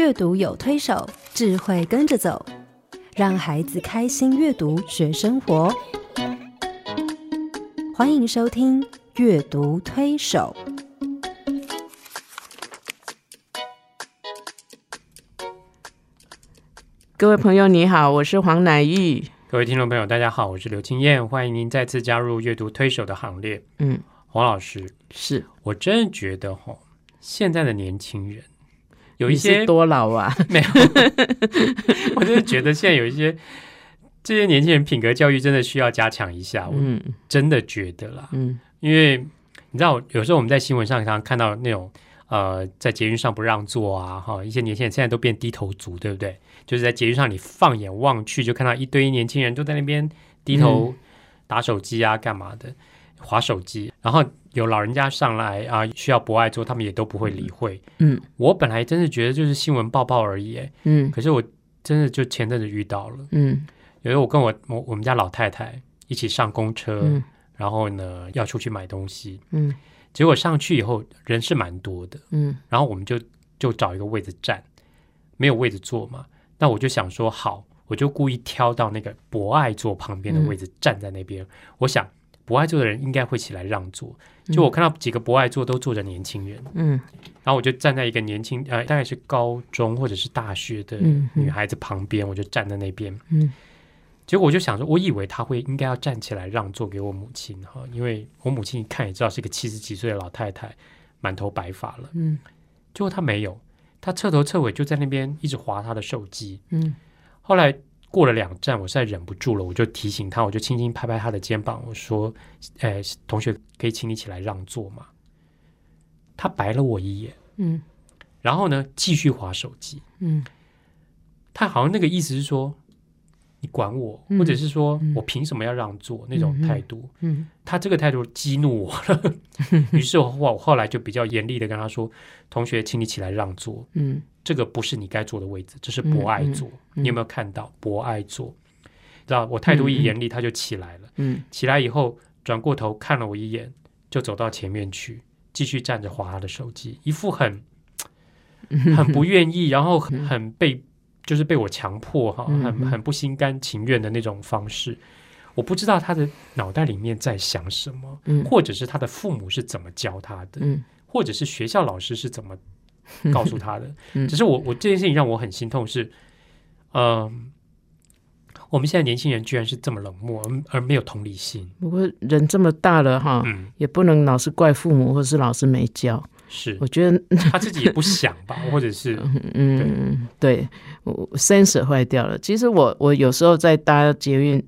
阅读有推手，智慧跟着走，让孩子开心阅读学生活。欢迎收听《阅读推手》。各位朋友，你好，我是黄乃玉。各位听众朋友，大家好，我是刘清燕，欢迎您再次加入阅读推手的行列。嗯，黄老师，是我真的觉得哈，现在的年轻人有一些多老啊？没有，我真的觉得现在有一些这些年轻人品格教育真的需要加强一下，我嗯。真的觉得啦，嗯。因为你知道，有时候我们在新闻上常常看到那种呃，在捷运上不让座啊，哈，一些年轻人现在都变低头族，对不对？就是在捷运上，你放眼望去，就看到一堆年轻人都在那边低头打手机啊，干嘛的，划手机。然后有老人家上来啊，需要博爱座，他们也都不会理会。嗯。我本来真的觉得就是新闻报报而已，哎，嗯。可是我真的就前阵子遇到了，嗯。有我跟我我我们家老太太一起上公车，嗯。然后呢要出去买东西，嗯。结果上去以后人是蛮多的，嗯。然后我们就就找一个位置站，没有位置坐嘛，那我就想说好，我就故意挑到那个博爱座旁边的位置站在那边，我想博爱坐的人应该会起来让座，就我看到几个不爱坐都坐着年轻人，嗯。然后我就站在一个年轻呃大概是高中或者是大学的女孩子旁边，我就站在那边。嗯。结果我就想说，我以为她会应该要站起来让座给我母亲哈，因为我母亲一看也知道是个七十几岁的老太太，满头白发了。嗯。结果她没有，她彻头彻尾就在那边一直划她的手机。嗯。后来过了两站，我实在忍不住了，我就提醒他，我就轻轻拍拍他的肩膀，我说：“哎，同学，可以请你起来让座吗？”他白了我一眼，嗯。然后呢继续划手机。嗯。他好像那个意思是说，你管我，嗯。或者是说嗯。我凭什么要让座？那种态度。嗯他这个态度激怒我了，于是我后我后来就比较严厉的跟他说：“同学，请你起来让座，嗯这个不是你该坐的位置，这是博爱座。嗯你有没有看到博爱座？知道我态度一严厉，他就起来了。嗯起来以后，转过头看了我一眼，就走到前面去，继续站着划他的手机，一副很 很不愿意，然后很很被就是被我强迫哈，嗯很很不心甘情愿的那种方式。我不知道他的脑袋里面在想什么，嗯或者是他的父母是怎么教他的，嗯或者是学校老师是怎么 告诉他的。嗯只是我我这件事情让我很心痛是，嗯、我们现在年轻人居然是这么冷漠，而而没有同理心。不过人这么大了哈，嗯，也不能老是怪父母或是老师没教。是我觉得，他自己也不想吧，或者是嗯，对，我 sensor 坏掉了。其实我我有时候在搭捷运，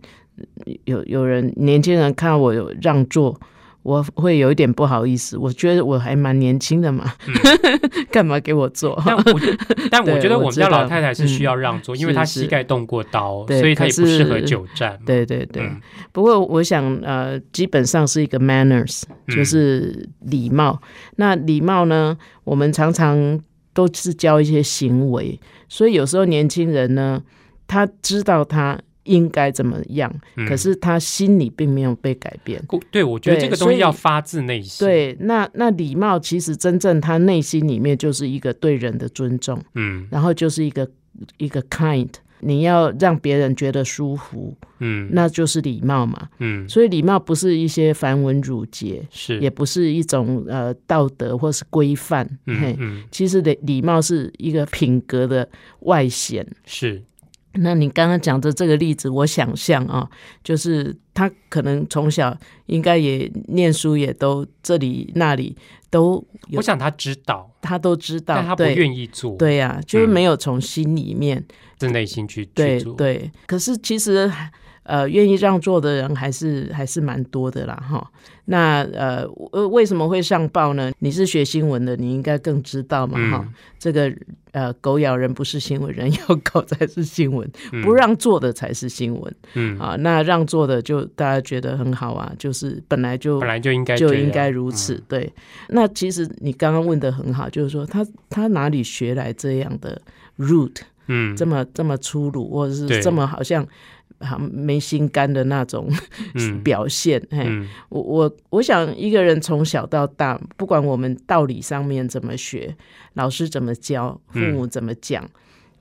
有有人年轻人看到我有让座，我会有一点不好意思。我觉得我还蛮年轻的嘛，干嘛给我做？但我但我觉得我们家老太太是需要让座，嗯因为她膝盖动过刀，对所以她也不适合久站嘛。对对对。嗯不过我想，呃，基本上是一个 manners，嗯就是礼貌。那礼貌呢，我们常常都是教一些行为，所以有时候年轻人呢，他知道他应该怎么样，嗯可是他心里并没有被改变。故对，我觉得对这个东西要发自内心。，对，那那礼貌其实真正他内心里面就是一个对人的尊重，嗯然后就是一个一个 kind，你要让别人觉得舒服，嗯那就是礼貌嘛。嗯，所以礼貌不是一些繁文缛节，是也不是一种呃道德或是规范，嘿嗯，嗯其实礼礼貌是一个品格的外显。是那你刚刚讲的这个例子，我想象啊，就是他可能从小应该也念书，也都这里那里都有我，想他知道，他都知道，但他不愿意做，对呀、就是嗯没有从心里面，自内心去去做。对。可是其实呃，愿意让座的人还是还是蛮多的啦，哈。那呃，呃为什么会上报呢？你是学新闻的，你应该更知道嘛，哈、嗯这个呃，狗咬人不是新闻，人咬狗才是新闻，嗯。不让座的才是新闻、嗯，啊。那让座的就大家觉得很好啊，就是本来就本来就应该就应该如此。嗯。对，那其实你刚刚问的很好，就是说他他哪里学来这样的 root，嗯，这么这么粗鲁，或者是这么好像好没心肝的那种嗯。表现。嘿，嗯。我我我想一个人从小到大，不管我们道理上面怎么学，老师怎么教，父嗯母怎么讲，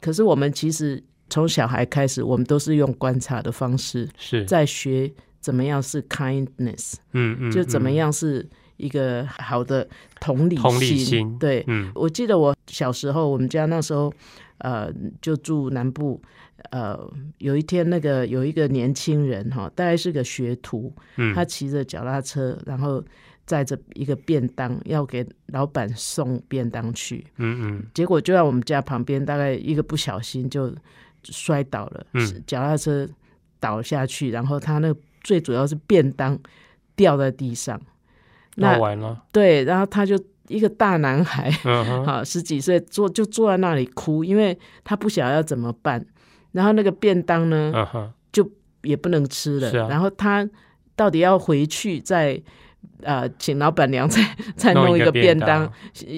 可是我们其实从小孩开始，我们都是用观察的方式是。在学怎么样是 kindness，嗯嗯就怎么嗯样是一个好的同理同理心。对，嗯。我记得我小时候，我们家那时候呃就住南部。呃，有一天，那个有一个年轻人哈，大概是个学徒，嗯他骑着脚踏车，然后载着一个便当要给老板送便当去，嗯嗯。结果就在我们家旁边，大概一个不小心就摔倒了，嗯脚踏车倒下去，然后他那最主要是便当掉在地上，那那完了，对，然后他就一个大男孩，十几岁坐就坐在那里哭，因为他不晓得要怎么办，然后那个便当呢，嗯哼也不能吃了，啊。然后他到底要回去再呃请老板娘再 再弄弄一个便便当。当，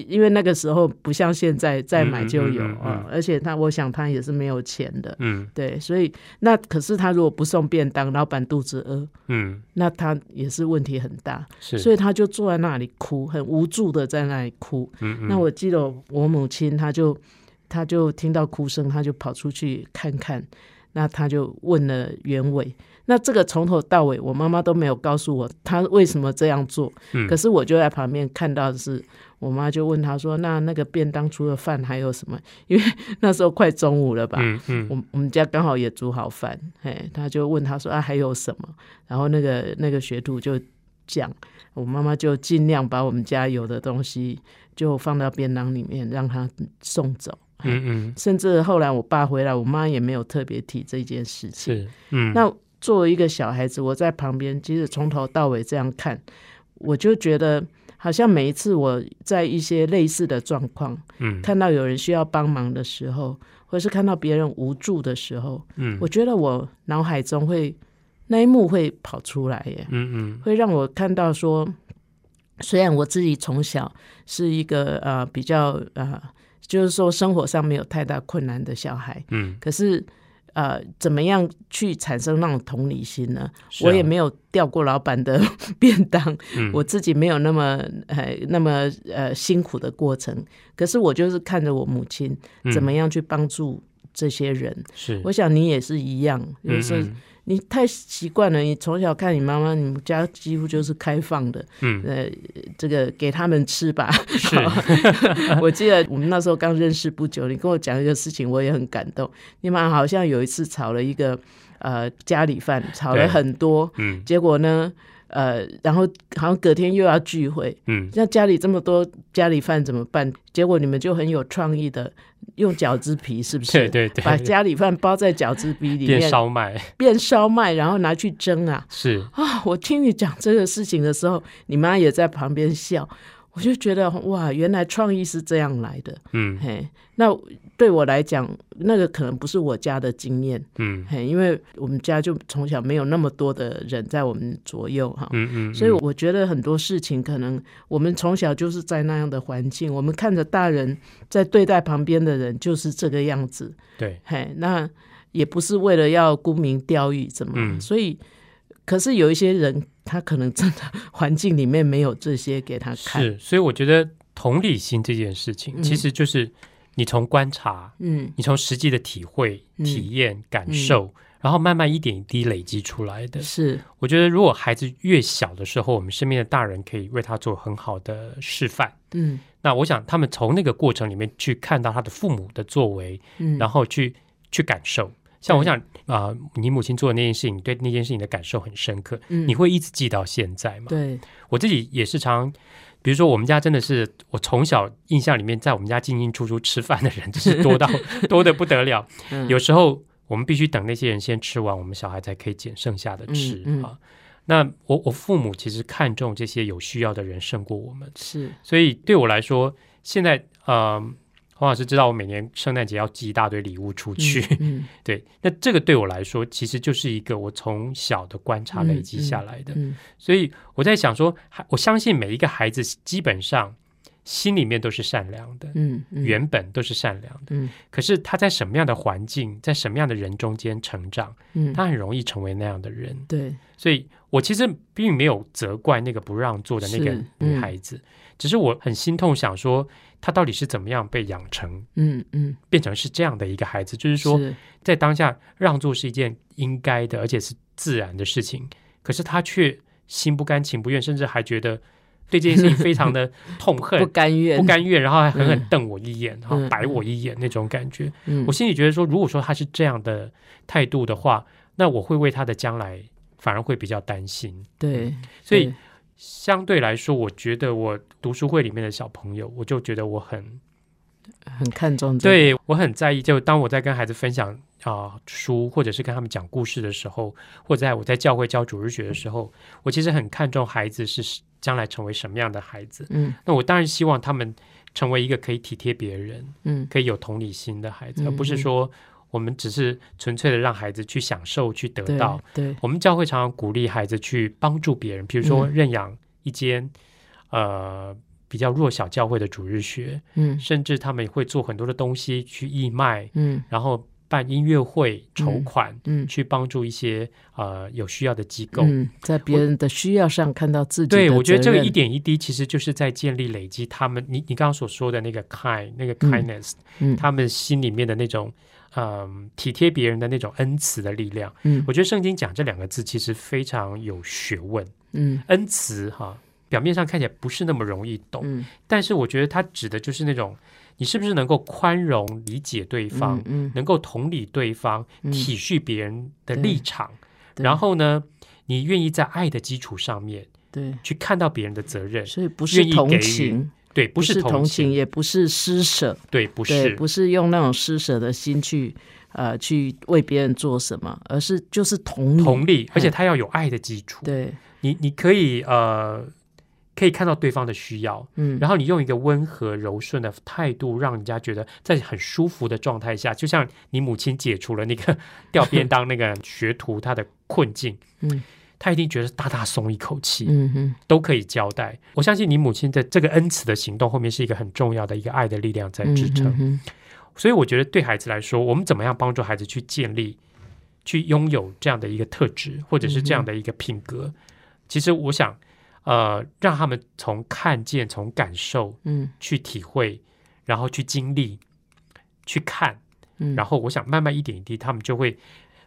因为那个时候不像现在再买就有嗯嗯嗯啊、嗯。而且他我想他也是没有钱的，嗯。对，所以那可是他如果不送便当，老板肚子饿，嗯。那他也是问题很大，是，所以他就坐在那里哭，很无助的在那里哭。嗯嗯。那我记得我母亲，她就她就听到哭声，他就跑出去看看，那他就问了原委。那这个从头到尾，我妈妈都没有告诉我她为什么这样做。嗯可是我就在旁边看到的是，我妈就问他说：“那那个便当除了饭还有什么？” 因为那时候快中午了吧。嗯嗯我我们家刚好也煮好饭，嘿，他就问他说啊还有什么？然后那个那个学徒就讲，我妈妈就尽量把我们家有的东西就放到便当里面让他送走。嗯甚至后来我爸回来，我妈也没有特别提这件事情。是嗯。那作为一个小孩子，我在旁边，其实从头到尾这样看，我就觉得好像每一次我在一些类似的状况，嗯。看到有人需要帮忙的时候，或是看到别人无助的时候，嗯。我觉得我脑海中会那一幕会跑出来耶，嗯嗯。会让我看到说，虽然我自己从小是一个呃比较呃，就是说生活上没有太大困难的小孩，嗯，可是呃，怎么样去产生那种同理心呢？啊。我也没有掉过老板的 便当，嗯。我自己没有那么呃那么呃辛苦的过程，可是我就是看着我母亲怎么样去帮助这些人。嗯是。我想你也是一样，有时候嗯你太习惯了，你从小看你妈妈，你们家几乎就是开放的，嗯呃，这个给他们吃吧。是 我记得我们那时候刚认识不久，你跟我讲一个事情，我也很感动。你妈好像有一次炒了一个呃家里饭，炒了很多，嗯结果呢，呃，然后好像隔天又要聚会，嗯那家里这么多家里饭怎么办？结果你们就很有创意的用饺子皮，是不是？对对对，把家里饭包在饺子皮里变面，烧麦变烧麦，然后拿去蒸啊！是啊，我听你讲这个事情的时候，你妈也在旁边笑，我就觉得哇，原来创意是这样来的。嗯嘿，那对我来讲，那个可能不是我家的经验，嗯嘿，因为我们家就从小没有那么多的人在我们左右哈。嗯嗯，所以我觉得很多事情可能我们从小就是在那样的环境，我们看着大人在对待旁边的人就是这个样子，对嘿，那也不是为了要沽名钓誉怎么，嗯所以可是有一些人他可能真的环境里面没有这些给他看，是，所以我觉得同理心这件事情，嗯。其实就是你从观察，嗯。你从实际的体会、嗯。体验、感受，然后慢慢一点一滴累积出来的。是。我觉得，如果孩子越小的时候，我们身边的大人可以为他做很好的示范。嗯。那我想，他们从那个过程里面去看到他的父母的作为，嗯，然后去去感受。像我想啊、你母亲做的那件事情，对那件事情的感受很深刻，嗯。你会一直记到现在吗？对。我自己也是常，比如说我们家真的是我从小印象里面，在我们家进进出出吃饭的人，真是多到 多的不得了。嗯。有时候我们必须等那些人先吃完，我们小孩才可以捡剩下的吃、嗯嗯。啊。那我我父母其实看重这些有需要的人胜过我们，是。所以对我来说，现在呃，黄老师知道我每年圣诞节要寄一大堆礼物出去，嗯 对，那这个对我来说，其实就是一个我从小的观察累积下来的。嗯所以我在想说，我相信每一个孩子基本上心里面都是善良的，嗯嗯。原本都是善良的。嗯。可是他在什么样的环境，在什么样的人中间成长，嗯，他很容易成为那样的人。对。所以我其实并没有责怪那个不让座的那个女孩子，只是我很心痛，想说她到底是怎么样被养成嗯嗯。变成是这样的一个孩子，就是说是。在当下让座是一件应该的，而且是自然的事情，可是他却心不甘情不愿，甚至还觉得对这件事情非常的 痛恨不。甘愿不甘愿，然后还狠狠嗯瞪我一眼，然后嗯白我一眼那种感觉，嗯我心里觉得说，如果说他是这样的态度的话，那我会为他的将来反而会比较担心。对，所以相对来说，我觉得我读书会里面的小朋友，我就觉得我很很看重这个，对我很在意。就当我在跟孩子分享啊、书，或者是跟他们讲故事的时候，或者在我在教会教主日学的时候，我其实很看重孩子是将来成为什么样的孩子。嗯。那我当然希望他们成为一个可以体贴别人、嗯。可以有同理心的孩子，嗯而不是说我们只是纯粹的让孩子去享受、去得到。对我们教会常常鼓励孩子去帮助别人，比如说嗯。认养一间、呃比较弱小教会的主日学，嗯。甚至他们会做很多的东西去义卖，嗯。然后办音乐会筹款，嗯。去帮助一些呃有需要的机构。嗯，在别人的需要上看到自己的对，我觉得这个一点一滴，其实就是在建立、累积他们，你你刚刚所说的那个 kind、那个嗯 kindness，、嗯。他们心里面的那种，嗯，体贴别人的那种恩慈的力量。嗯。我觉得圣经讲这两个字其实非常有学问，嗯。恩慈哈，表面上看起来不是那么容易懂，嗯。但是我觉得它指的就是那种你是不是能够宽容、理解对方，嗯能够同理对方，嗯。体恤别人的立场，然后呢，你愿意在爱的基础上面对，去看到别人的责任，所以不是同情，对，不是同情，也不是施舍，对，不，是，不是用那种施舍的心去呃去为别人做什么，而是就是同理，同理，而且他要有爱的基础，对，你你可以呃。可以看到对方的需要，嗯，然后你用一个温和柔顺的态度，让人家觉得在很舒服的状态下，就像你母亲解除了那个 掉便当那个学徒他的困境，嗯，他一定觉得大大松一口气，嗯哼，都可以交代。我相信你母亲的这个恩慈的行动后面是一个很重要的一个爱的力量在支撑。嗯哼所以我觉得对孩子来说，我们怎么样帮助孩子去建立、去拥有这样的一个特质，或者是这样的一个品格？其实我想，呃，让他们从看见、从感受嗯。去体会，然后去经历、去看，嗯，然后我想慢慢一点一滴，他们就会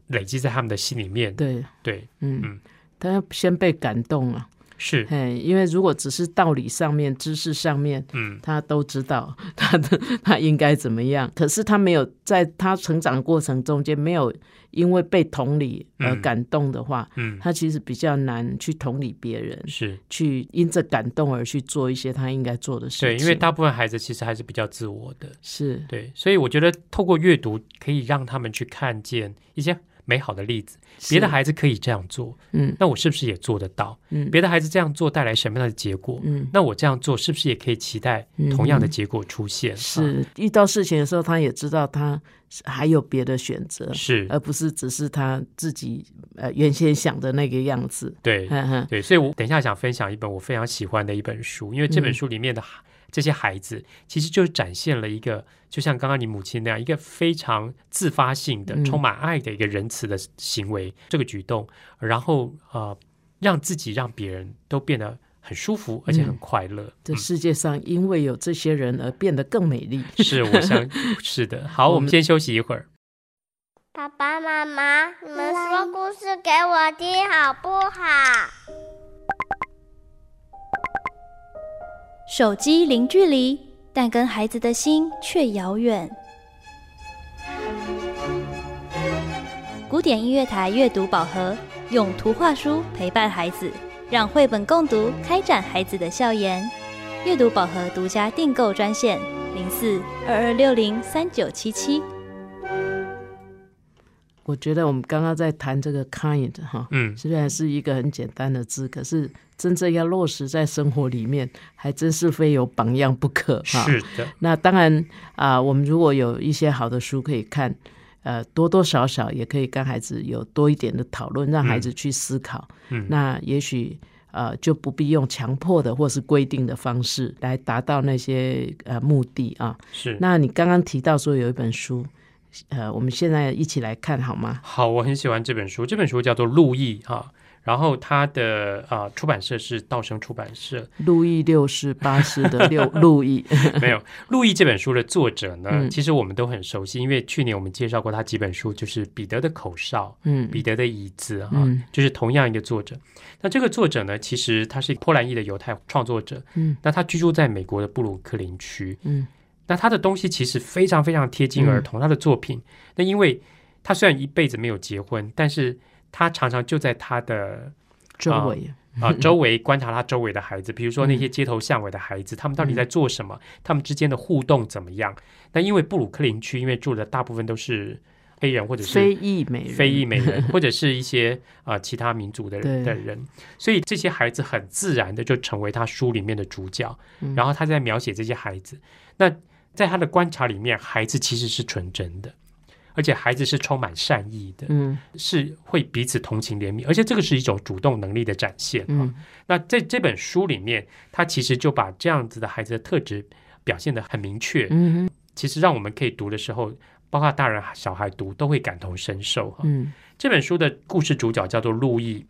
累积在他们的心里面。对，对，嗯。嗯，他要先被感动啊，是，嘿，因为如果只是道理上面、知识上面，嗯，他都知道 他的他应该怎么样，可是他没有在他成长过程中间没有因为被同理而嗯。感动的话，嗯，他其实比较难去同理别人，是。去因着感动而去做一些他应该做的事情。对，因为大部分孩子其实还是比较自我的。是。对，所以我觉得透过阅读可以让他们去看见一些美好的例子，别的孩子可以这样做，嗯。那我是不是也做得到？嗯。别的孩子这样做带来什么样的结果？嗯。那我这样做是不是也可以期待同样的结果出现？啊是遇到事情的时候，他也知道他还有别的选择，是，而不是只是他自己呃原先想的那个样子。对。对，所以我等一下想分享一本我非常喜欢的一本书，因为这本嗯。书里面的孩这些孩子，其实就是展现了一个，就像刚刚你母亲那样，一个非常自发性的、嗯充满爱的一个仁慈的行为，这个举动，然后呃，让自己让别人都变得很舒服，而且很快乐。这嗯世界上因为有这些人而变得更美丽。是，我想是的。好，我们先休息一会儿。爸爸妈妈，你们说故事给我听好不好？手机零距离，但跟孩子的心却遥远。古典音乐台阅读宝盒，用图画书陪伴孩子，让绘本共读开展孩子的笑颜。阅读宝盒独家订购专线：零四二二六零三九七七。我觉得我们刚刚在谈这个 kind 哈，嗯，虽然是一个很简单的字，可是真正要落实在生活里面，还真是非有榜样不可哈。是的，那当然啊、我们如果有一些好的书可以看，呃，多多少少也可以跟孩子有多一点的讨论，让孩子去思考。嗯，那也许呃，就不必用强迫的或是规定的方式来达到那些呃目的啊。是那你刚刚提到说有一本书，呃，我们现在一起来看好吗？好，我很喜欢这本书，这本书叫做《路易》啊。然后它的啊出版社是道生出版社，路易六世八世的六路易，没有《路易》这本书的作者呢，嗯其实我们都很熟悉，因为去年我们介绍过他几本书，就是《彼得的口哨》嗯《彼得的椅子》啊，嗯就是同样一个作者。那这个作者呢，其实他是波兰裔的犹太创作者，嗯那他居住在美国的布鲁克林区，嗯那他的东西其实非常非常贴近儿童，他的作品。那因为他虽然一辈子没有结婚，但是他常常就在他的周围，啊周围观察他周围的孩子，比如说那些街头巷尾的孩子，他们到底在做什么？他们之间的互动怎么样？那因为布鲁克林区，因为住的大部分都是黑人或者是非裔美人，非裔美人，或者是一些啊、其他民族的人的人，所以这些孩子很自然的就成为他书里面的主角。嗯然后他在描写这些孩子，那在他的观察里面，孩子其实是纯真的，而且孩子是充满善意的，嗯是会彼此同情怜悯，而且这个是一种主动能力的展现。嗯那在这本书里面，他其实就把这样子的孩子的特质表现的很明确。嗯其实让我们可以读的时候，包括大人小孩读都会感同身受哈。嗯这本书的故事主角叫做路易，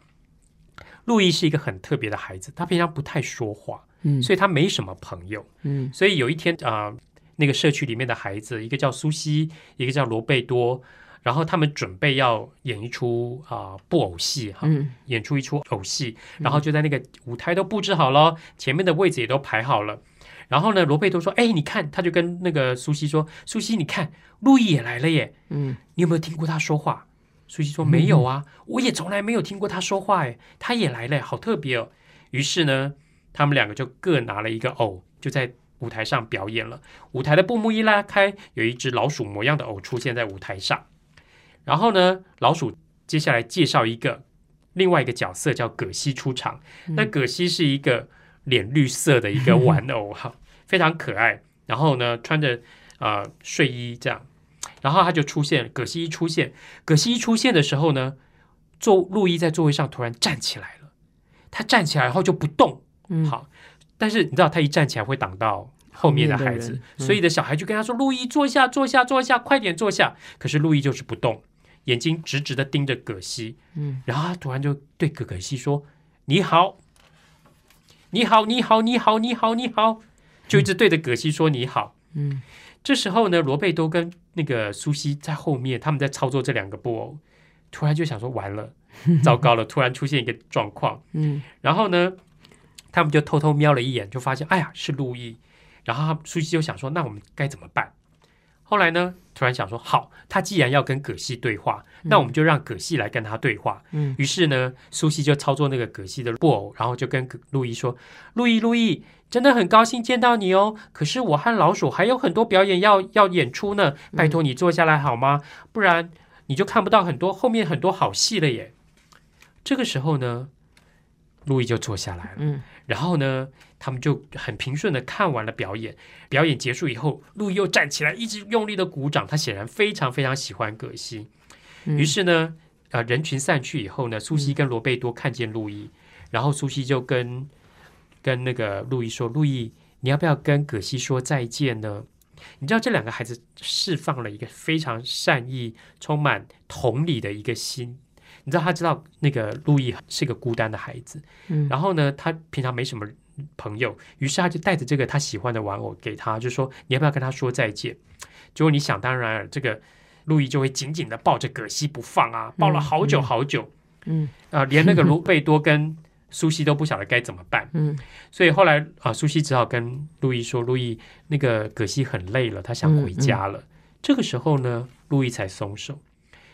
路易是一个很特别的孩子，他平常不太说话，嗯所以他没什么朋友。嗯所以有一天啊、呃那个社区里面的孩子，一个叫苏西，一个叫罗贝多，然后他们准备要演一出啊、布偶戏哈，嗯演出一出偶戏，然后就在那个舞台都布置好了，前面的位置也都排好了。然后呢，罗贝多说：“哎，你看，他就跟那个苏西说，苏西，你看，路易也来了耶，嗯你有没有听过他说话？”苏西说：“没有啊，我也从来没有听过他说话，哎，他也来了，好特别哦。”于是呢，他们两个就各拿了一个偶，就在舞台上表演了。舞台的布幕一拉开，有一只老鼠模样的偶出现在舞台上。然后呢，老鼠接下来介绍一个另外一个角色叫葛西出场。那葛西是一个脸绿色的一个玩偶哈，非常可爱。然后呢，穿着呃睡衣这样，然后他就出现。葛西一出现，葛西一出现的时候呢，坐路易在座位上突然站起来了。他站起来然后就不动，嗯好，但是你知道他一站起来会挡到后面的孩子所以的小孩就跟他说：“路易，坐下，坐下，坐下，快点坐下。”可是路易就是不动，眼睛直直的盯着葛西，嗯，然后他突然就对葛葛西说：“你好，你好，你好，你好，你好，你好。”就一直对着葛西说：“你好。”嗯这时候呢，罗贝多跟那个苏西在后面，他们在操作这两个布偶，突然就想说：“完了，糟糕了！”突然出现一个状况，嗯然后呢，他们就偷偷瞄了一眼，就发现，哎呀，是路易。然后他苏西就想说，那我们该怎么办？后来呢，突然想说，好，他既然要跟葛西对话，那我们就让葛西来跟他对话。嗯于是呢，苏西就操作那个葛西的布偶，然后就跟葛路易说：“路易，路易，真的很高兴见到你哦。可是我和老鼠还有很多表演要要演出呢，拜托你坐下来好吗？不然你就看不到很多后面很多好戏了耶。”这个时候呢，路易就坐下来了。嗯然后呢，他们就很平顺的看完了表演。表演结束以后，路易又站起来，一直用力的鼓掌。他显然非常非常喜欢葛西。嗯于是呢，呃，人群散去以后呢，苏西跟罗贝多看见路易，然后苏西就跟跟那个路易说：“路易，你要不要跟葛西说再见呢？”你知道这两个孩子释放了一个非常善意、充满同理的一个心。你知道他知道那个路易是个孤单的孩子，嗯。然后呢，他平常没什么朋友，于是他就带着这个他喜欢的玩偶给他，就说你要不要跟他说再见？结果你想当然尔，这个路易就会紧紧的抱着葛西不放啊，抱了好久好久，嗯啊、连那个卢贝多跟苏西都不晓得该怎么办，嗯。所以后来啊、苏西只好跟路易说，路易那个葛西很累了，他想回家了。这个时候呢，路易才松手，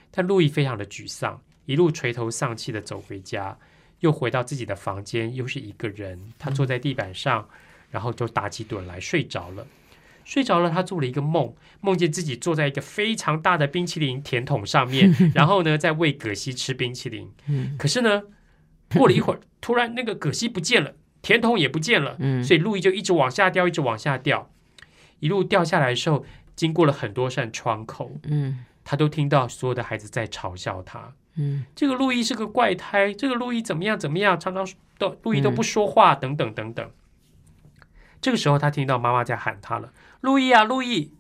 但路易非常的沮丧，一路垂头丧气的走回家，又回到自己的房间，又是一个人，他坐在地板上，然后就打起盹来睡着了。睡着了，他做了一个梦，梦见自己坐在一个非常大的冰淇淋甜筒上面，然后呢，在喂葛西吃冰淇淋。嗯可是呢，过了一会儿，突然那个葛西不见了，甜筒也不见了，嗯所以路易就一直往下掉，一直往下掉，一路掉下来的时候，经过了很多扇窗口，嗯他都听到所有的孩子在嘲笑他。嗯这个路易是个怪胎，这个路易怎么样怎么样，常常都路易都不说话，等等等等。这个时候，他听到妈妈在喊他了：“路易啊，路易！”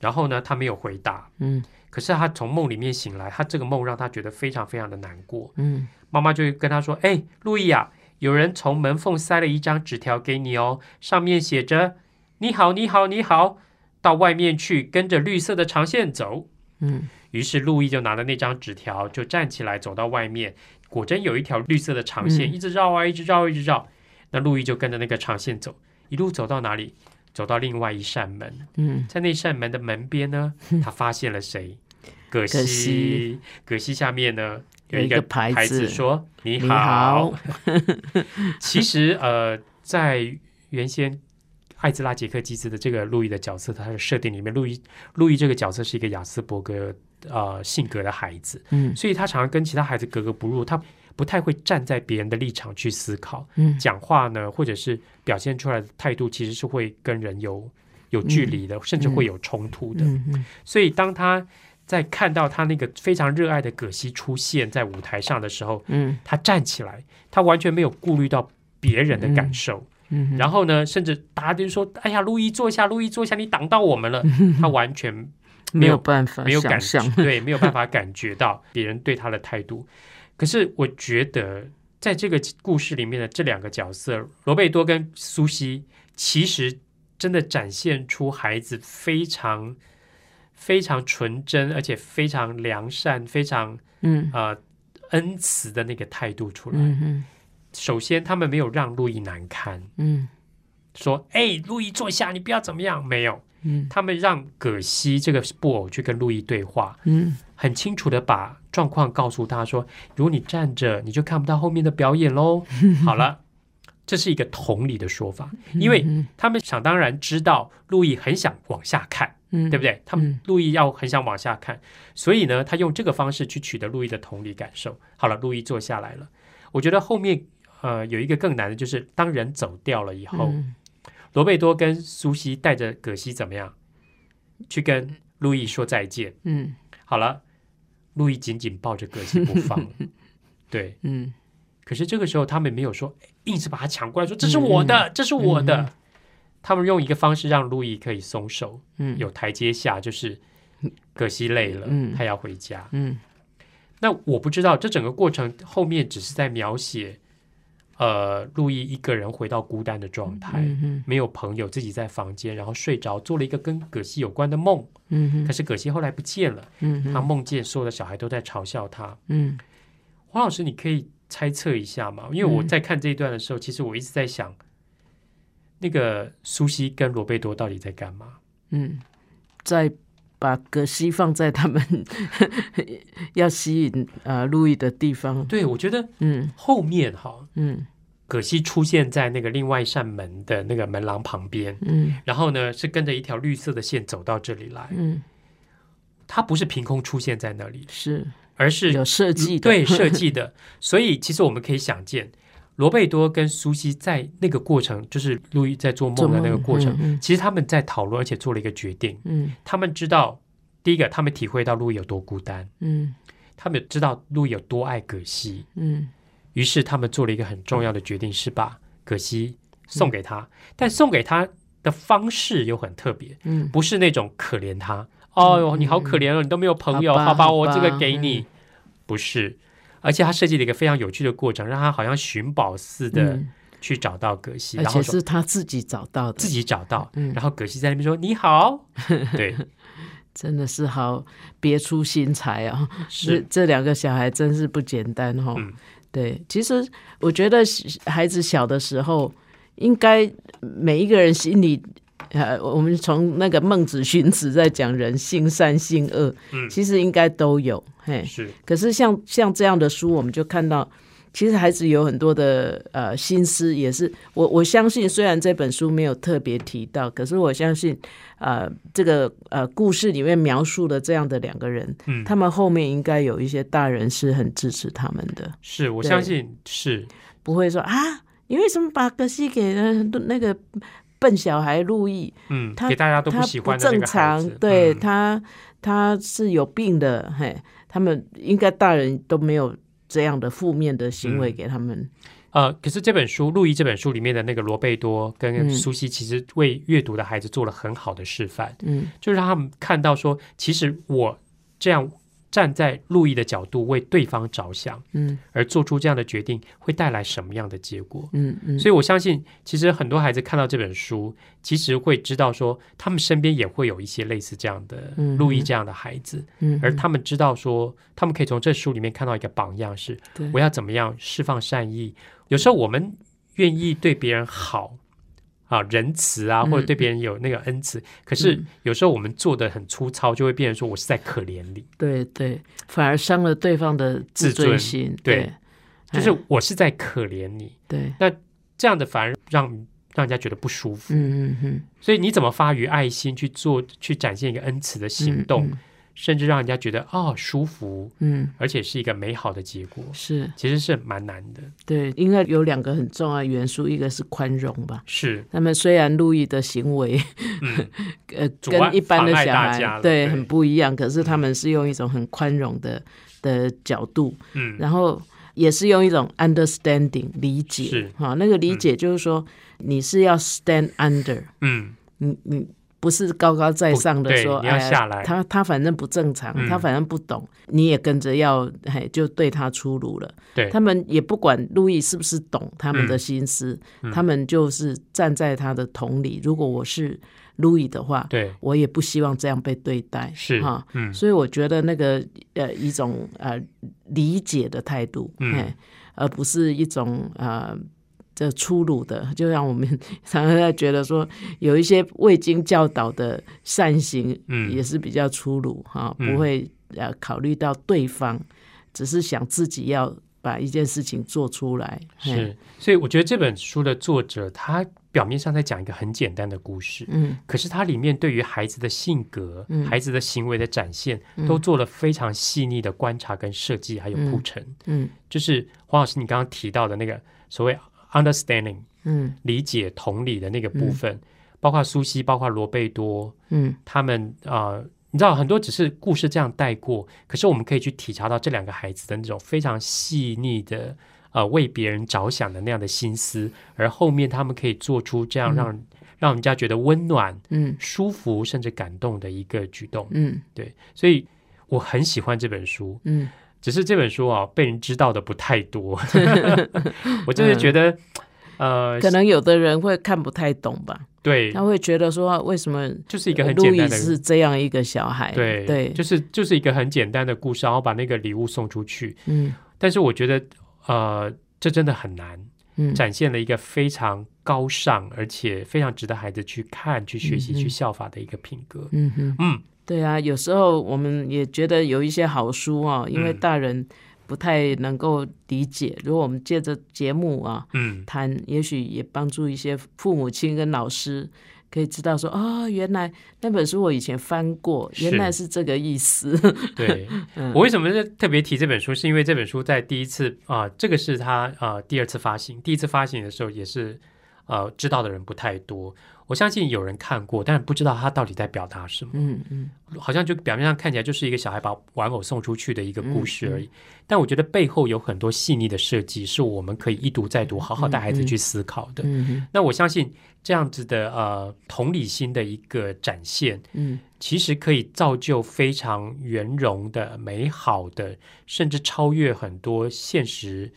然后呢，他没有回答。嗯可是他从梦里面醒来，他这个梦让他觉得非常非常的难过。嗯妈妈就跟他说：“哎，路易啊，有人从门缝塞了一张纸条给你哦，上面写着‘你好，你好，你好’，到外面去，跟着绿色的长线走。”嗯于是路易就拿了那张纸条，就站起来走到外面，果真有一条绿色的长线，嗯一直绕啊，一直绕，一直绕。那路易就跟着那个长线走，一路走到哪里？走到另外一扇门，嗯在那扇门的门边呢，他发现了谁？葛葛西西。葛西下面呢有有一个牌牌子子说：“你。好 其实呃，在原先艾兹拉·杰克基兹的这个路易的角色，他的设定里面，路易路易这个角色是一个雅斯伯格呃性格的孩子，嗯所以他常常跟其他孩子格格不入，他不太会站在别人的立场去思考，嗯讲话呢，或者是表现出来的态度，其实是会跟人有有距离的，甚至会有冲突的。嗯嗯所以当他在看到他那个非常热爱的葛西出现在舞台上的时候，嗯他站起来，他完全没有顾虑到别人的感受。嗯，然后呢，甚至大家就说：“哎呀，路易坐下，路易坐下，你挡到我们了。”他完全没有办法没有感 对，没有办法感觉到别人对他的态度。可是我觉得，在这个故事里面的这两个角色，罗贝多跟苏西，其实真的展现出孩子非常非常纯真，而且非常良善、非常嗯呃恩慈的那个态度出来。嗯嗯首先，他们没有让路易难堪，嗯说：“哎，路易坐下，你不要怎么样。”没有，嗯他们让葛西这个布偶去跟路易对话，嗯很清楚的把状况告诉他说：“如果你站着，你就看不到后面的表演喽。”好了，这是一个同理的说法，因为嗯他们想当然知道路易很想往下看，嗯，对不对？他们嗯路易要很想往下看，所以呢，他用这个方式去取得路易的同理感受。好了，路易坐下来了。我觉得后面呃有一个更难的，就是当人走掉了以后，嗯。罗贝多跟苏西带着葛西怎么样去跟路易说再见？嗯。好了，路易紧紧抱着葛西不放，对。嗯。可是这个时候他们没有说硬是把他抢过来说这是我的，这是我的。嗯。他们用一个方式让路易可以松手，嗯。有台阶下，就是葛西累了，嗯。他要回家。嗯。那我不知道这整个过程后面只是在描写，呃，路易一个人回到孤单的状态，嗯没有朋友，自己在房间，然后睡着，做了一个跟葛西有关的梦。嗯可是葛西后来不见了，嗯他梦见所有的小孩都在嘲笑他。嗯黄老师，你可以猜测一下吗？因为我在看这一段的时候，其实我一直在想，那个苏西跟罗贝多到底在干嘛？嗯，再把葛西放在他们 要吸引呃路易的地方，对我觉得嗯。后面哈，嗯。葛西出现在那个另外一扇门的那个门廊旁边，嗯。然后呢是跟着一条绿色的线走到这里来，嗯，他不是凭空出现在那里，是。而是有设计的，对设计的。所以其实我们可以想见，罗贝多跟苏西在那个过程，就是路易在做梦的那个过程，嗯其实他们在讨论，而且做了一个决定。嗯。他们知道，第一个，他们体会到路易有多孤单；嗯。他们知道路易有多爱葛西，嗯。于是他们做了一个很重要的决定，是把葛西送给他。但送给他的方式又很特别，嗯。不是那种可怜他。哦哟，你好可怜哦，你都没有朋友，好吧我这个给你。不是，而且他设计了一个非常有趣的过程，让他好像寻宝似的嗯。去找到葛西，而然后说且是他自己找到的，自己找到，嗯。然后葛西在那边说你好，对，真的是好别出心裁啊！这是。这两个小孩真是不简单哈、嗯。对，其实我觉得孩子小的时候，应该每一个人心里，呃，我们从那个孟子、荀子在讲人性善性恶，嗯。其实应该都有。嘿，是，可是像像这样的书，我们就看到，其实孩子有很多的呃心思，也是我我相信，虽然这本书没有特别提到，可是我相信，呃，这个呃故事里面描述的这样的两个人，嗯，他们后面应该有一些大人是很支持他们的，是我相信是，不会说啊，你为什么把格西给了那个笨小孩路易，嗯，他给大家都他喜欢正常对、嗯他他是有病的，嘿，他们应该大人都没有这样的负面的行为嗯给他们，呃，可是这本书《路易》这本书里面的那个罗贝多跟嗯。苏西，其实为阅读的孩子做了很好的示范，嗯。就让他们看到说，其实我这样站在路易的角度为对方着想，嗯而做出这样的决定，会带来什么样的结果。嗯嗯，所以我相信，其实很多孩子看到这本书，其实会知道说，他们身边也会有一些类似这样的嗯路易这样的孩子，嗯而他们知道说，他们可以从这书里面看到一个榜样是，对我要怎么样释放善意。有时候我们愿意对别人好啊，仁慈啊，嗯或者对别人有那个恩慈，可是嗯。有时候我们做的很粗糙，就会变成说我是在可怜你，对对，反而伤了对方的自尊尊心，对就是哎我是在可怜你，对，那这样的反而让让人家觉得不舒服。嗯嗯嗯，所以你怎么发于爱心去做，去展现一个恩慈的行动，嗯甚至让人家觉得哦舒服，嗯，而且是一个美好的结果，是。其实是蛮难的。对，应该有两个很重要的元素，一个是宽容吧。是，他们虽然路易的行为，嗯，呃，跟一般的小孩对对。很不一样，可是他们是用一种很宽容的的角度，嗯，然后也是用一种 understanding 理解。是，哈，那个理解就是说你是要 stand under，嗯，你你不是高高在上的说，哎呀他他反正不正常，嗯他反正不懂，你也跟着要，哎，就对他出炉了。对，他们也不管路易是不是懂他们的嗯心思，嗯他们就是站在他的同理。如果我是路易的话，对，我也不希望这样被对待，是哈。，嗯，所以我觉得那个呃一种呃理解的态度，嗯而不是一种呃这粗鲁的，就让我们 常常在觉得说有一些未经教导的善行，嗯。也是比较粗鲁哈，嗯。不会呃考虑到对方，只是想自己要把一件事情做出来，是，所以我觉得这本书的作者他表面上在讲一个很简单的故事，嗯。可是它里面对于孩子的性格、嗯。孩子的行为的展现，都做了非常细腻的观察跟设计，还有铺陈。嗯。就是黄老师你刚刚提到的那个所谓 understanding 嗯。理解同理的那个部分，包括苏西，包括罗贝多，嗯。他们啊、呃你知道很多只是故事这样带过，可是我们可以去体察到这两个孩子的那种非常细腻的呃为别人着想的那样的心思，而后面他们可以做出这样让、让人家觉得温暖、嗯。舒服甚至感动的一个举动。嗯。对，所以我很喜欢这本书，嗯只是这本书啊被人知道的不太多，我就是觉得。呃，可能有的人会看不太懂吧，对，他会觉得说为什么就是一个很简单的是这样一个小孩，对对，就是就是一个很简单的故事，然后把那个礼物送出去。嗯。但是我觉得，呃，这真的很难，嗯。展现了一个非常高尚，而且非常值得孩子去看、去学习、嗯去效法的一个品格。嗯哼，嗯，对啊，有时候我们也觉得有一些好书啊，因为嗯大人不太能够理解，如果我们借着节目啊嗯，谈，也许也帮助一些父母亲跟老师。可以知道说哦，原来那本书我以前翻过，原来是这个意思。对。嗯我为什么是特别提这本书？是因为这本书在第一次啊、这个是他啊、第二次发行，第一次发行的时候也是呃知道的人不太多。我相信有人看过，但是不知道他到底在表达什么。嗯嗯。好像就表面上看起来就是一个小孩把玩偶送出去的一个故事嗯而已，但我觉得背后有很多细腻的设计，是我们可以一读再读，好好带孩子去思考的。嗯哼那我相信这样子的呃同理心的一个展现，嗯。其实可以造就非常圆融的、美好的，甚至超越很多现实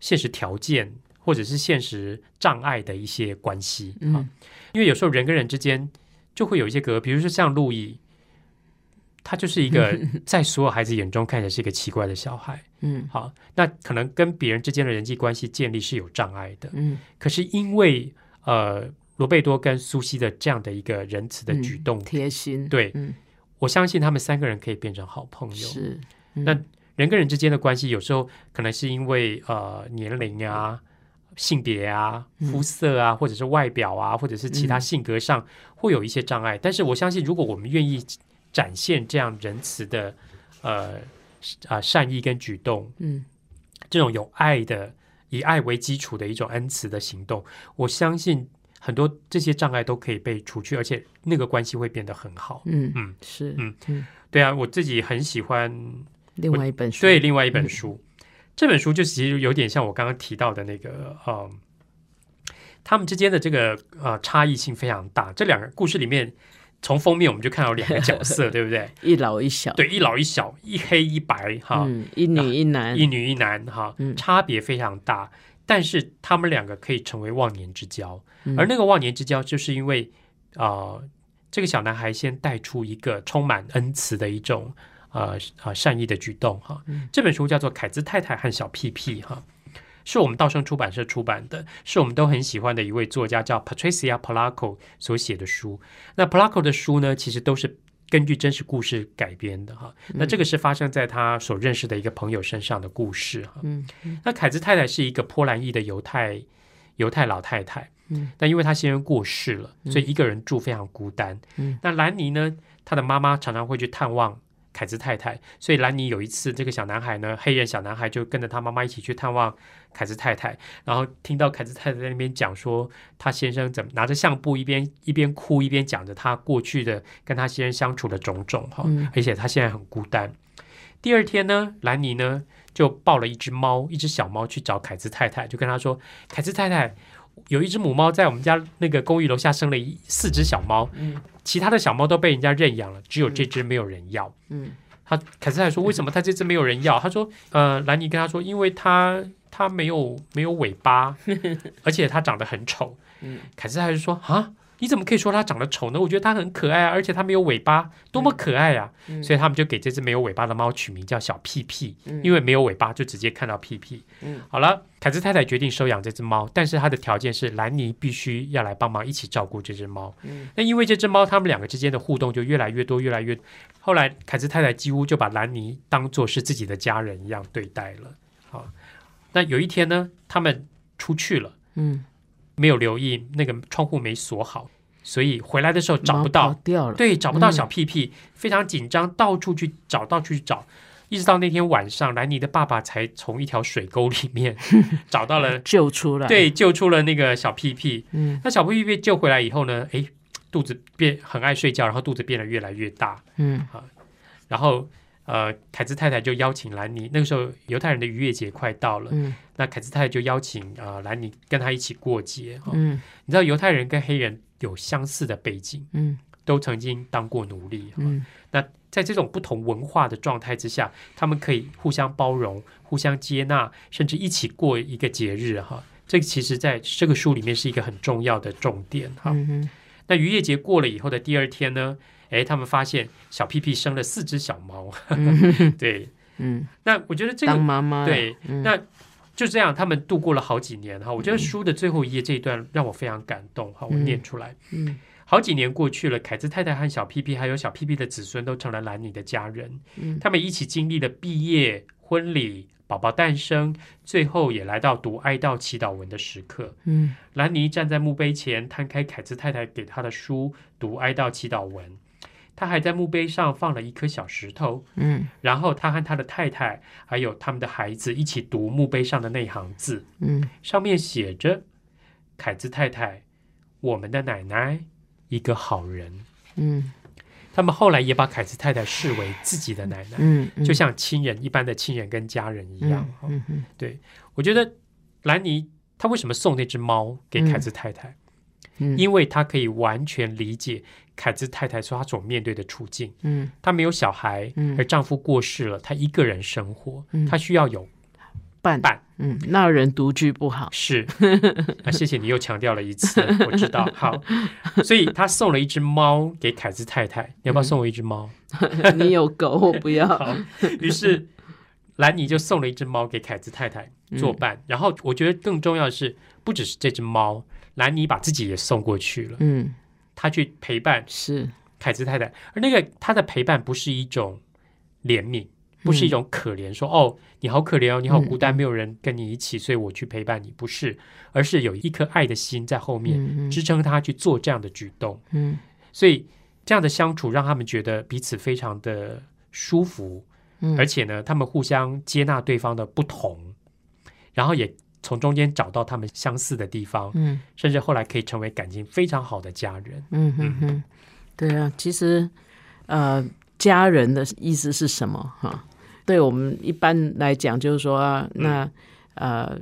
现实条件或者是现实障碍的一些关系啊。嗯因为有时候人跟人之间就会有一些隔阂，比如说像路易，他就是一个 在所有孩子眼中看起来是一个奇怪的小孩。嗯好，那可能跟别人之间的人际关系建立是有障碍的。嗯可是因为呃罗贝多跟苏西的这样的一个仁慈的举动，贴心，对嗯我相信他们三个人可以变成好朋友。是，那人跟人之间的关系，有时候可能是因为呃年龄啊、性别啊、肤色啊，或者是外表啊，或者是其他性格上会有一些障碍。但是我相信，如果我们愿意展现这样仁慈的呃啊、善意跟举动，嗯。这种有爱的以爱为基础的一种恩慈的行动，我相信很多这些障碍都可以被除去，而且那个关系会变得很好。嗯。嗯是嗯嗯，对啊，我自己很喜欢另外一本书，对另外一本书，这本书就其实有点像我刚刚提到的那个呃，他们之间的这个呃差异性非常大。这两个故事里面，从封面我们就看到两个角色，对不对？一老一小，对，一老一小，一黑一白，哈，嗯，一女一男，一女一男，哈，嗯差别非常大。但是他们两个可以成为忘年之交，嗯而那个忘年之交，就是因为啊、呃这个小男孩先带出一个充满恩慈的一种呃呃善意的举动哈。嗯这本书叫做《凯兹太太和小屁屁》哈，是我们道生出版社出版的，是我们都很喜欢的一位作家叫 Patricia Polacco 所写的书。那 Polacco 的书呢，其实都是根据真实故事改编的哈。那这个是发生在他所认识的一个朋友身上的故事哈。嗯那凯兹太太是一个波兰裔的犹太犹太老太太，嗯，但因为她先生过世了，所以一个人住非常孤单。嗯，那兰尼呢，她的妈妈常常会去探望凯兹太太，所以兰尼有一次，这个小男孩呢，黑人小男孩就跟着他妈妈一起去探望凯兹太太，然后听到凯兹太太在那边讲说，他先生怎么拿着相簿一边一边哭一边讲着他过去的跟他先生相处的种种哈，嗯。而且他现在很孤单。第二天呢，兰尼呢就抱了一只猫，一只小猫去找凯兹太太，就跟他说：“凯兹太太，有一只母猫在我们家那个公寓楼下生了一四只小猫，嗯其他的小猫都被人家认养了，只有这只没有人要。嗯他凯兹太太说：“为什么他这只没有人要？”他说：“呃，兰尼跟他说，因为它它没有没有尾巴，而且它长得很丑。”嗯凯兹太太就说：“啊，你怎么可以说它长得丑呢？我觉得它很可爱啊，而且它没有尾巴，多么可爱啊、嗯所以他们就给这只没有尾巴的猫取名叫小屁屁，嗯因为没有尾巴就直接看到屁屁。嗯好了，凯兹太太决定收养这只猫，但是她的条件是兰尼必须要来帮忙一起照顾这只猫。嗯那因为这只猫，他们两个之间的互动就越来越多，越来越。后来，凯兹太太几乎就把兰尼当做是自己的家人一样对待了。好，那有一天呢，他们出去了，嗯，没有留意那个窗户没锁好，所以回来的时候找不到，掉了，对，找不到嗯。小屁屁，非常紧张，到处去找，到处去找，一直到那天晚上，兰尼的爸爸才从一条水沟里面 找到了，救出来，，对，救出了那个小屁屁。嗯。那小屁屁被救回来以后呢，诶，肚子变很爱睡觉，然后肚子变得越来越大，嗯。然后。呃，凯兹太太就邀请兰尼，那个时候犹太人的逾越节快到了，嗯。那凯兹太太就邀请呃兰尼跟他一起过节哈、嗯。你知道犹太人跟黑人有相似的背景，嗯。都曾经当过奴隶哈、嗯。那在这种不同文化的状态之下，他们可以互相包容、互相接纳，甚至一起过一个节日哈。这个其实在这个书里面是一个很重要的重点哈。嗯那逾越节过了以后的第二天呢，诶，他们发现小屁屁生了四只小猫，嗯 对。嗯，那我觉得这当个妈妈对，嗯那就这样，他们度过了好几年哈。我觉得书的最后一页这一段让我非常感动哈，我嗯念出来。嗯好几年过去了，凯兹太太和小屁屁还有小屁屁的子孙都成了兰尼的家人。嗯他们一起经历了毕业、婚礼、宝宝诞生，最后也来到读哀悼祈祷文的时刻。嗯兰妮站在墓碑前，摊开凯兹太太给他的书，读哀悼祈祷文。他还在墓碑上放了一颗小石头，嗯。然后他和他的太太还有他们的孩子一起读墓碑上的那行字，嗯。上面写着：“凯兹太太，我们的奶奶，一个好人。”嗯。他们后来也把凯兹太太视为自己的奶奶，嗯，就像亲人一般的亲人跟家人一样。嗯嗯嗯。我觉得兰尼他为什么送那只猫给凯兹太太？嗯，因为他可以完全理解凯兹太太说她所面对的处境。嗯。她没有小孩，嗯。而丈夫过世了，她一个人生活，嗯。她需要有伴。伴。嗯，那人独居不好，是，啊，谢谢你又强调了一次，我知道。好，所以她送了一只猫给凯兹太太，你要不要送我一只猫？你有狗，我不要，好，于是兰妮就送了一只猫给凯兹太太作伴。然后我觉得更重要的是，不只是这只猫，兰妮把自己也送过去了，嗯，她去陪伴是，凯兹太太。而那个他的陪伴不是一种怜悯，不是一种可怜，说哦你好可怜哦，你好孤单，嗯没有人跟你一起，所以我去陪伴你，不是，而是有一颗爱的心在后面嗯支撑他去做这样的举动。嗯。所以这样的相处让他们觉得彼此非常的舒服，嗯。而且呢，他们互相接纳对方的不同，然后也从中间找到他们相似的地方，嗯甚至后来可以成为感情非常好的家人。嗯哼哼，对啊，其实呃，家人的意思是什么哈？对我们一般来讲，就是说啊，那呃。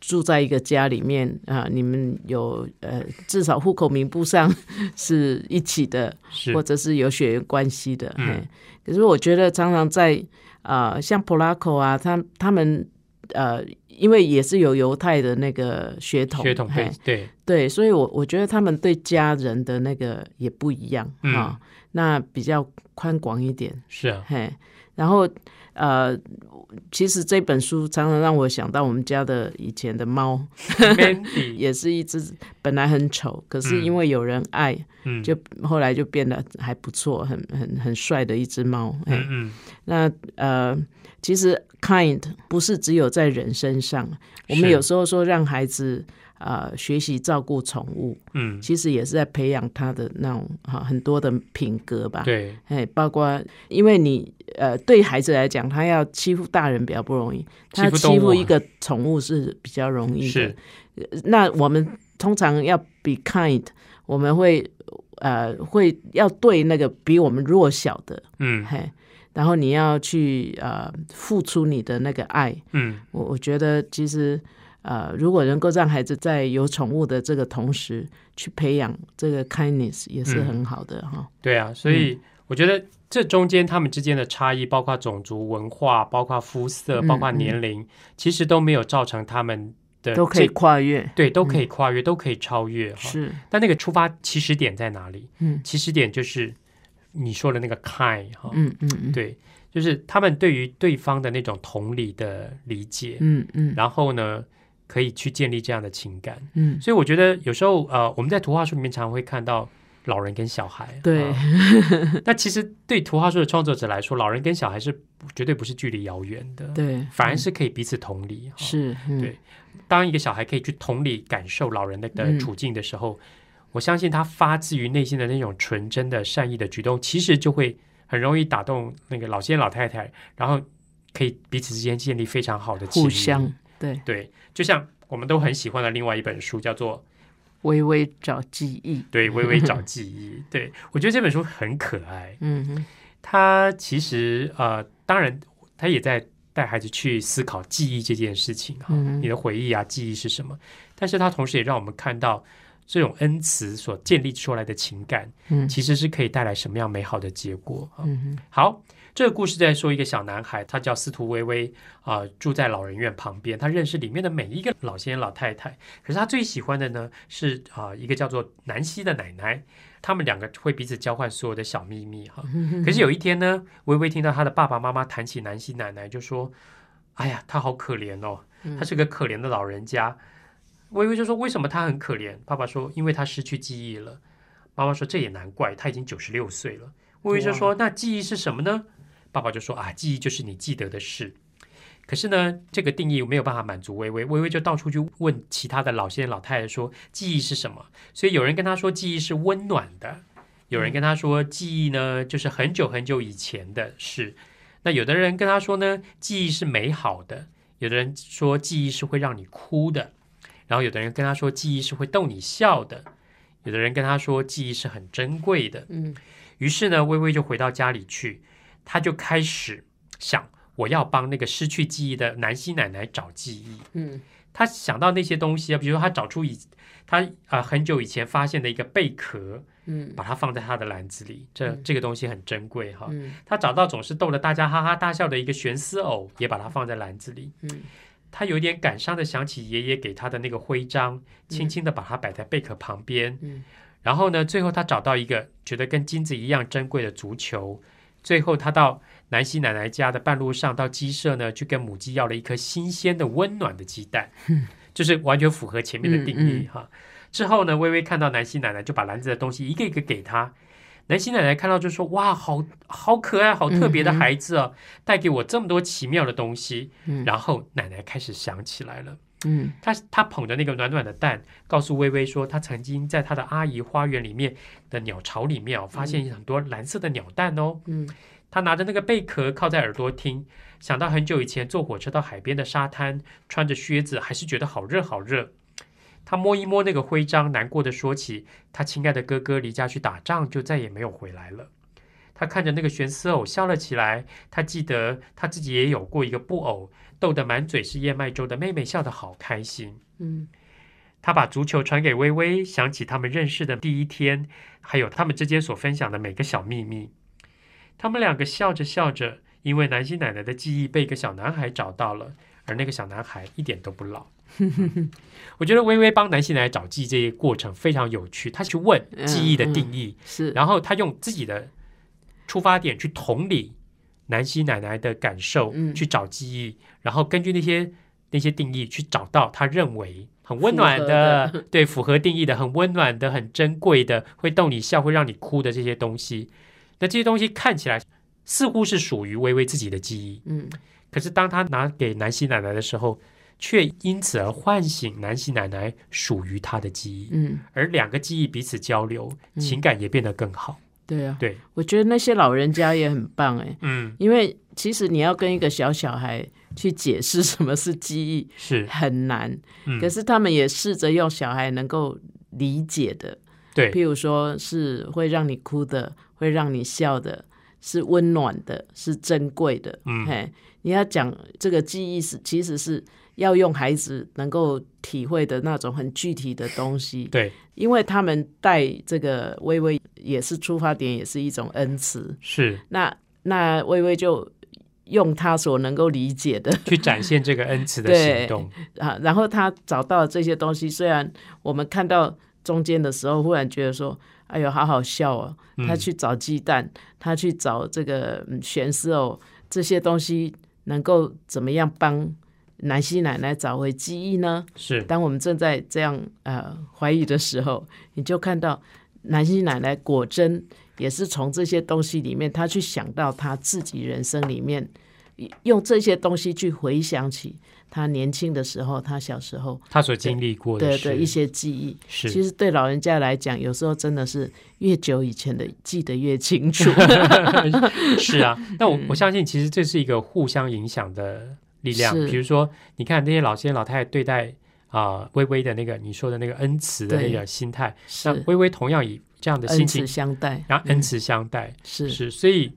住在一个家里面啊，你们有呃，至少户口名簿上 是一起的，是或者是有血缘关系的。嗯可是我觉得常常在呃，像普拉口啊，他他们呃，因为也是有犹太的那个血统，血统对对，对，所以我我觉得他们对家人的那个也不一样嗯。啊、那比较宽广一点，是啊，嘿，然后呃，其实这本书常常让我想到我们家的以前的猫，也是一只本来很丑，可是因为有人爱，嗯，就后来就变得还不错，很很很帅的一只猫。嗯嗯，那呃，其实 kind 不是只有在人身上，我们有时候说让孩子呃学习照顾宠物，嗯，其实也是在培养他的那种哈很多的品格吧。，对，哎，包括因为你呃对孩子来讲，他要欺负大人比较不容易，他欺负一个宠物是比较容易的。是，那我们通常要 be kind，我们会呃会要对那个比我们弱小的，嗯。嘿，然后你要去呃付出你的那个爱。嗯，我我觉得其实呃，如果能够让孩子在有宠物的这个同时去培养这个 kindness，也是嗯很好的哈。对啊，所以我觉得这中间他们之间的差异，包括种族、文化，包括肤色，嗯包括年龄，其实都没有造成他们的都可以跨越，对，都可以跨越，都可以超越哈。是，但那个出发起始点在哪里？嗯起始点就是你说的那个 kind 哈，嗯嗯嗯，对，就是他们对于对方的那种同理的理解，嗯嗯。然后呢，可以去建立这样的情感。嗯，所以我觉得有时候呃，我们在图画书里面常常会看到老人跟小孩，对。啊。那其实对图画书的创作者来说，老人跟小孩是绝对不是距离遥远的，，对，反而是可以彼此同理。哈是，嗯。对当一个小孩可以去同理感受老人的的嗯。处境的时候，我相信他发自于内心的那种纯真的善意的举动，其实就会很容易打动那个老先生老太太，然后可以彼此之间建立非常好的互相。对，对，就像我们都很喜欢的另外一本书，叫做微微找记忆，对，微微找记忆。对 我觉得这本书很可爱，嗯哼，它其实呃，当然他也在带孩子去思考记忆这件事情哈，嗯你的回忆啊，记忆是什么？但是它同时也让我们看到这种恩慈所建立出来的情感，嗯其实是可以带来什么样美好的结果啊。嗯，好，这个故事在说一个小男孩，他叫司徒微微啊、住在老人院旁边，他认识里面的每一个老先生老太太。可是他最喜欢的呢是啊、一个叫做南希的奶奶，他们两个会彼此交换所有的小秘密哈。可是有一天呢，微微听到他的爸爸妈妈谈起南希奶奶，就说：“哎呀，她好可怜哦，她是个可怜的老人家。微微就说：“为什么他很可怜？”爸爸说：“因为他失去记忆了。”妈妈说：“这也难怪，他已经九十六岁了。”微微就说：“那记忆是什么呢？”爸爸就说：“啊，记忆就是你记得的事。”可是呢，这个定义没有办法满足微微，微微就到处去问其他的老先生老太太说记忆是什么。所以有人跟他说记忆是温暖的，有人跟他说记忆呢就是很久很久以前的事。那有的人跟他说呢，记忆是美好的；有的人说记忆是会让你哭的；然后有的人跟他说记忆是会逗你笑的；有的人跟他说记忆是很珍贵的。嗯于是呢，微微就回到家里去，他就开始想，我要帮那个失去记忆的南希奶奶找记忆。嗯他想到那些东西啊，比如说他找出以他啊、呃很久以前发现的一个贝壳，嗯把它放在他的篮子里，这这个东西很珍贵哈。嗯他找到总是逗得大家哈哈大笑的一个悬丝偶，也把它放在篮子里。嗯他有点感伤的想起爷爷给他的那个徽章，轻轻的把它摆在贝壳旁边。嗯然后呢，最后他找到一个觉得跟金子一样珍贵的足球。最后，他到南希奶奶家的半路上，到鸡舍呢，去跟母鸡要了一颗新鲜的、温暖的鸡蛋，就是完全符合前面的定义嗯哈。之后呢，微微看到南希奶奶，就把篮子的东西一个一个给他。南希奶奶看到就说：“哇，好好可爱，好特别的孩子哦，带给我这么多奇妙的东西。嗯然后奶奶开始想起来了。嗯他他捧着那个暖暖的蛋，告诉微微说，她曾经在她的阿姨花园里面的鸟巢里面哦，发现很多蓝色的鸟蛋哦。嗯他拿着那个贝壳靠在耳朵听，想到很久以前坐火车到海边的沙滩，穿着靴子，还是觉得好热好热。他摸一摸那个徽章，难过的说起，他亲爱的哥哥离家去打仗，就再也没有回来了。他看着那个悬丝偶笑了起来。他记得他自己也有过一个布偶，逗得满嘴是燕麦粥的妹妹笑得好开心。嗯他把足球传给微微，想起他们认识的第一天，还有他们之间所分享的每个小秘密。他们两个笑着笑着，因为南希奶奶的记忆被一个小男孩找到了，而那个小男孩一点都不老。我觉得微微帮南希奶奶找记忆这些过程非常有趣，他去问记忆的定义，是，然后他用自己的出发点去同理南希奶奶的感受，嗯。去找记忆，然后根据那些那些定义去找到他认为很温暖的，符 对符合定义的、很温暖的、很珍贵的、会逗你笑、会让你哭的这些东西。那这些东西看起来似乎是属于微微自己的记忆，嗯。可是当他拿给南希奶奶的时候，却因此而唤醒南希奶奶属于她的记忆，嗯，而两个记忆彼此交流，嗯。情感也变得更好。对啊，对，我觉得那些老人家也很棒哎，嗯，因为其实你要跟一个小小孩去解释什么是记忆是，很难，嗯，可是他们也试着用小孩能够理解的，对，譬如说是会让你哭的，会让你笑的，是温暖的，是珍贵的。嗯。嘿，你要讲这个记忆是，其实是要用孩子能够体会的那种很具体的东西，对，因为他们带这个微微也是出发点，也是一种恩慈。是那那微微就用他所能够理解的去展现这个恩慈的行动。啊，然后他找到这些东西，虽然我们看到中间的时候，忽然觉得说，哎呦，好好笑哦。他嗯去找鸡蛋，他去找这个嗯悬丝偶这些东西，能够怎么样帮南希奶奶找回记忆呢？是，当我们正在这样呃怀疑的时候，你就看到南希奶奶果真也是从这些东西里面，她去想到她自己人生里面，用这些东西去回想起她年轻的时候，她小时候她所经历过的事对对一些记忆。是其实对老人家来讲，有时候真的是越久以前的记得越清楚。是啊，那我我相信，其实这是一个互相影响的力量。比如说，你看那些老先生老太太对待啊、微微的那个你说的那个恩慈的那个心态，那微微同样以这样的心情，相待，嗯然后恩慈相待，是。是，所以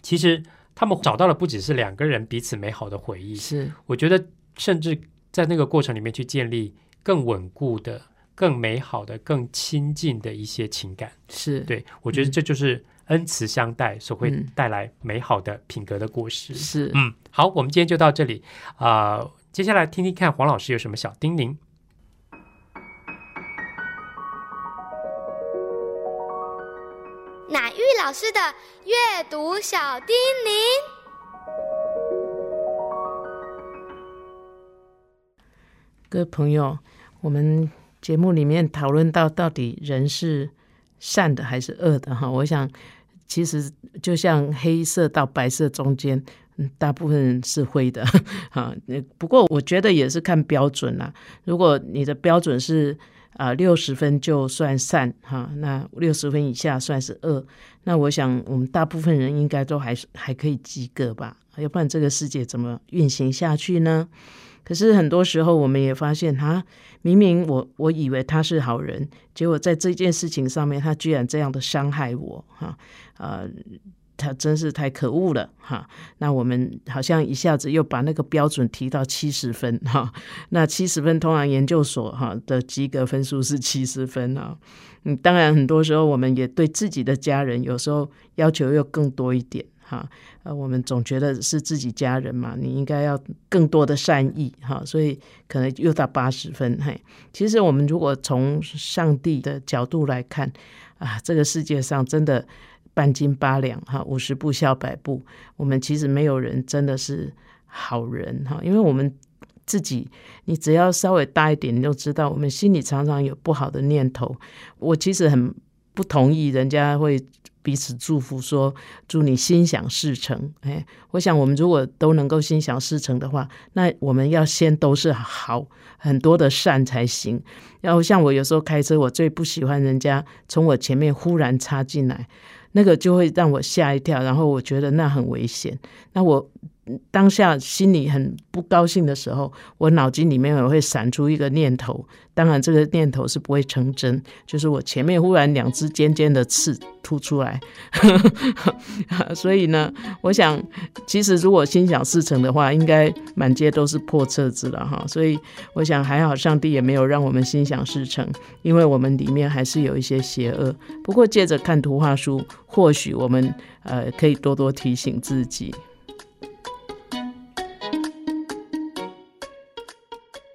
其实他们找到了不只是两个人彼此美好的回忆，是。我觉得甚至在那个过程里面去建立更稳固的、更美好的、更亲近的一些情感。是，对我觉得这就是恩慈相待所会嗯带来美好的品格的果实。是，嗯，好，我们今天就到这里啊、接下来听听看黄老师有什么小叮咛。乃玉老师的阅读小叮咛。各位朋友，我们节目里面讨论到到底人是善的还是恶的哈？我想其实就像黑色到白色中间，大部分人是灰的哈。不过我觉得也是看标准啦。如果你的标准是啊六十分就算善哈，那六十分以下算是恶，那我想我们大部分人应该都还是还可以及格吧？要不然这个世界怎么运行下去呢？可是很多时候，我们也发现，他明明我我以为他是好人，结果在这件事情上面，他居然这样的伤害我，哈，呃，他真是太可恶了，哈。那我们好像一下子又把那个标准提到七十分，哈。那七十分，通常研究所哈的及格分数是七十分啊。嗯，当然很多时候我们也对自己的家人有时候要求又更多一点，哈。呃，我们总觉得是自己家人嘛，你应该要更多的善意哈，所以可能又到八十分。嘿，其实我们如果从上帝的角度来看啊，这个世界上真的半斤八两哈，五十步笑百步，我们其实没有人真的是好人哈，因为我们自己，你只要稍微大一点，你就知道我们心里常常有不好的念头。我其实很不同意人家会。彼此祝福说，祝你心想事成。哎，我想我们如果都能够心想事成的话，那我们要先都是好很多的善才行。然后像我有时候开车，我最不喜欢人家从我前面忽然插进来，那个就会让我吓一跳，然后我觉得那很危险。那我当下心里很不高兴的时候，我脑筋里面也会闪出一个念头。当然，这个念头是不会成真，就是我前面忽然两只尖尖的刺突出来。所以呢，我想，其实如果心想事成的话，应该满街都是破册子了哈。所以我想还好，上帝也没有让我们心想事成，因为我们里面还是有一些邪恶。不过借着看图画书，或许我们呃可以多多提醒自己。